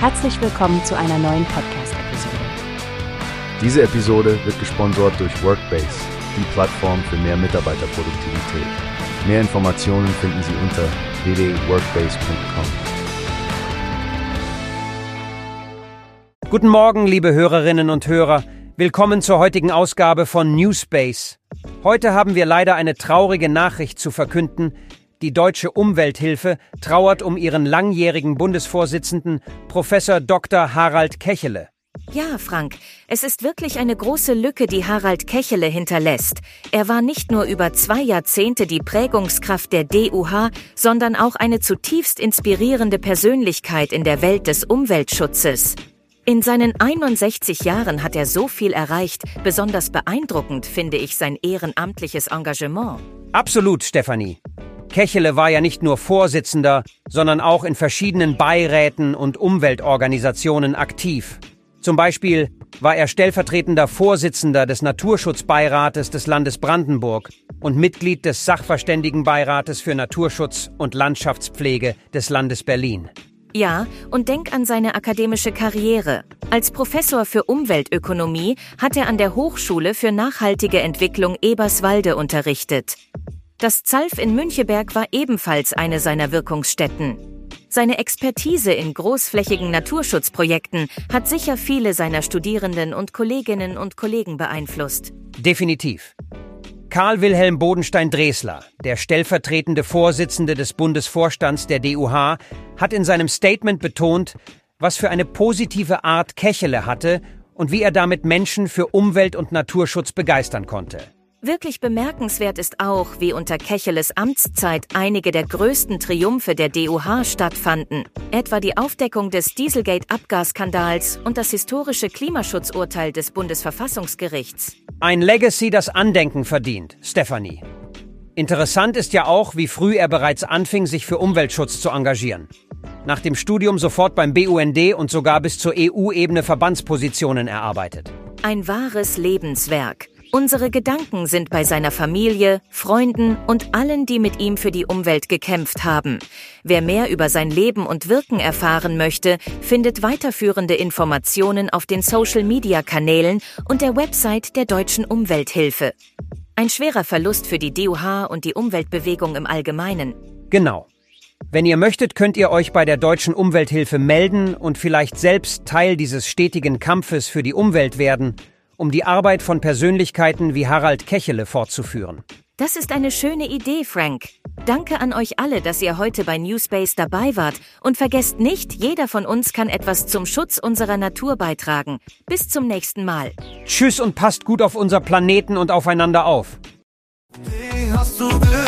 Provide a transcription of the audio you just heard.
Herzlich willkommen zu einer neuen Podcast-Episode. Diese Episode wird gesponsert durch Workbase, die Plattform für mehr Mitarbeiterproduktivität. Mehr Informationen finden Sie unter www.workbase.com. Guten Morgen, liebe Hörerinnen und Hörer. Willkommen zur heutigen Ausgabe von Newspace. Heute haben wir leider eine traurige Nachricht zu verkünden. Die Deutsche Umwelthilfe trauert um ihren langjährigen Bundesvorsitzenden Professor Dr. Harald Kechele. Ja, Frank, es ist wirklich eine große Lücke, die Harald Kechele hinterlässt. Er war nicht nur über zwei Jahrzehnte die Prägungskraft der DUH, sondern auch eine zutiefst inspirierende Persönlichkeit in der Welt des Umweltschutzes. In seinen 61 Jahren hat er so viel erreicht, besonders beeindruckend finde ich sein ehrenamtliches Engagement. Absolut, Stefanie. Kechele war ja nicht nur Vorsitzender, sondern auch in verschiedenen Beiräten und Umweltorganisationen aktiv. Zum Beispiel war er stellvertretender Vorsitzender des Naturschutzbeirates des Landes Brandenburg und Mitglied des Sachverständigenbeirates für Naturschutz und Landschaftspflege des Landes Berlin. Ja, und denk an seine akademische Karriere. Als Professor für Umweltökonomie hat er an der Hochschule für nachhaltige Entwicklung Eberswalde unterrichtet. Das ZALF in Müncheberg war ebenfalls eine seiner Wirkungsstätten. Seine Expertise in großflächigen Naturschutzprojekten hat sicher viele seiner Studierenden und Kolleginnen und Kollegen beeinflusst. Definitiv. Karl Wilhelm Bodenstein-Dresler, der stellvertretende Vorsitzende des Bundesvorstands der DUH, hat in seinem Statement betont, was für eine positive Art Kechele hatte und wie er damit Menschen für Umwelt- und Naturschutz begeistern konnte. Wirklich bemerkenswert ist auch, wie unter Kecheles Amtszeit einige der größten Triumphe der DUH stattfanden, etwa die Aufdeckung des Dieselgate-Abgasskandals und das historische Klimaschutzurteil des Bundesverfassungsgerichts. Ein Legacy, das Andenken verdient, Stephanie. Interessant ist ja auch, wie früh er bereits anfing, sich für Umweltschutz zu engagieren. Nach dem Studium sofort beim BUND und sogar bis zur EU-Ebene Verbandspositionen erarbeitet. Ein wahres Lebenswerk. Unsere Gedanken sind bei seiner Familie, Freunden und allen, die mit ihm für die Umwelt gekämpft haben. Wer mehr über sein Leben und Wirken erfahren möchte, findet weiterführende Informationen auf den Social-Media-Kanälen und der Website der Deutschen Umwelthilfe. Ein schwerer Verlust für die DUH und die Umweltbewegung im Allgemeinen. Genau. Wenn ihr möchtet, könnt ihr euch bei der Deutschen Umwelthilfe melden und vielleicht selbst Teil dieses stetigen Kampfes für die Umwelt werden – um die Arbeit von Persönlichkeiten wie Harald Kechele fortzuführen. Das ist eine schöne Idee, Frank. Danke an euch alle, dass ihr heute bei Newspace dabei wart. Und vergesst nicht, jeder von uns kann etwas zum Schutz unserer Natur beitragen. Bis zum nächsten Mal. Tschüss und passt gut auf unser Planeten und aufeinander auf. Wie hast du gehört?